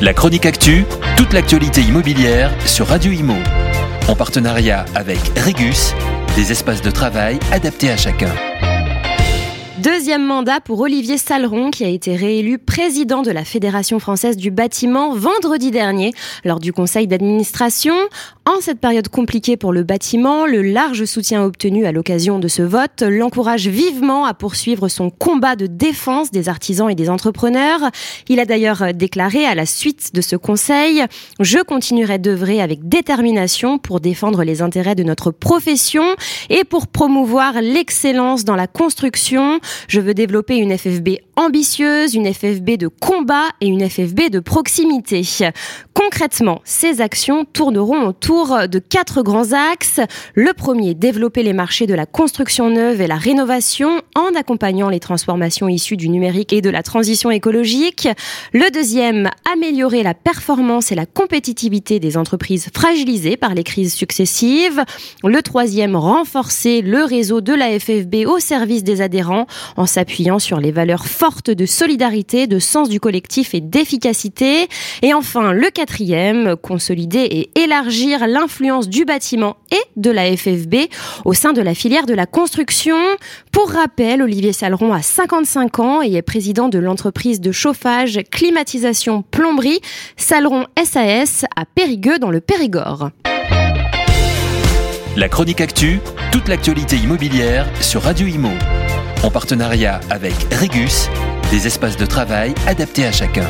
La chronique actu, toute l'actualité immobilière sur Radio Imo. En partenariat avec Regus, des espaces de travail adaptés à chacun. Deuxième mandat pour Olivier Saleron qui a été réélu président de la Fédération française du bâtiment vendredi dernier lors du conseil d'administration. En cette période compliquée pour le bâtiment, le large soutien obtenu à l'occasion de ce vote l'encourage vivement à poursuivre son combat de défense des artisans et des entrepreneurs. Il a d'ailleurs déclaré à la suite de ce conseil Je continuerai d'œuvrer avec détermination pour défendre les intérêts de notre profession et pour promouvoir l'excellence dans la construction. Je veux développer une FFB ambitieuse, une FFB de combat et une FFB de proximité. Concrètement, ces actions tourneront autour de quatre grands axes. Le premier, développer les marchés de la construction neuve et la rénovation en accompagnant les transformations issues du numérique et de la transition écologique. Le deuxième, améliorer la performance et la compétitivité des entreprises fragilisées par les crises successives. Le troisième, renforcer le réseau de la FFB au service des adhérents en s'appuyant sur les valeurs fortes de solidarité, de sens du collectif et d'efficacité. Et enfin, le quatrième, consolider et élargir l'influence du bâtiment et de la FFB au sein de la filière de la construction. Pour rappel, Olivier Saleron a 55 ans et est président de l'entreprise de chauffage, climatisation, plomberie Saleron SAS à Périgueux dans le Périgord. La chronique actu, toute l'actualité immobilière sur Radio Imo. En partenariat avec Regus, des espaces de travail adaptés à chacun.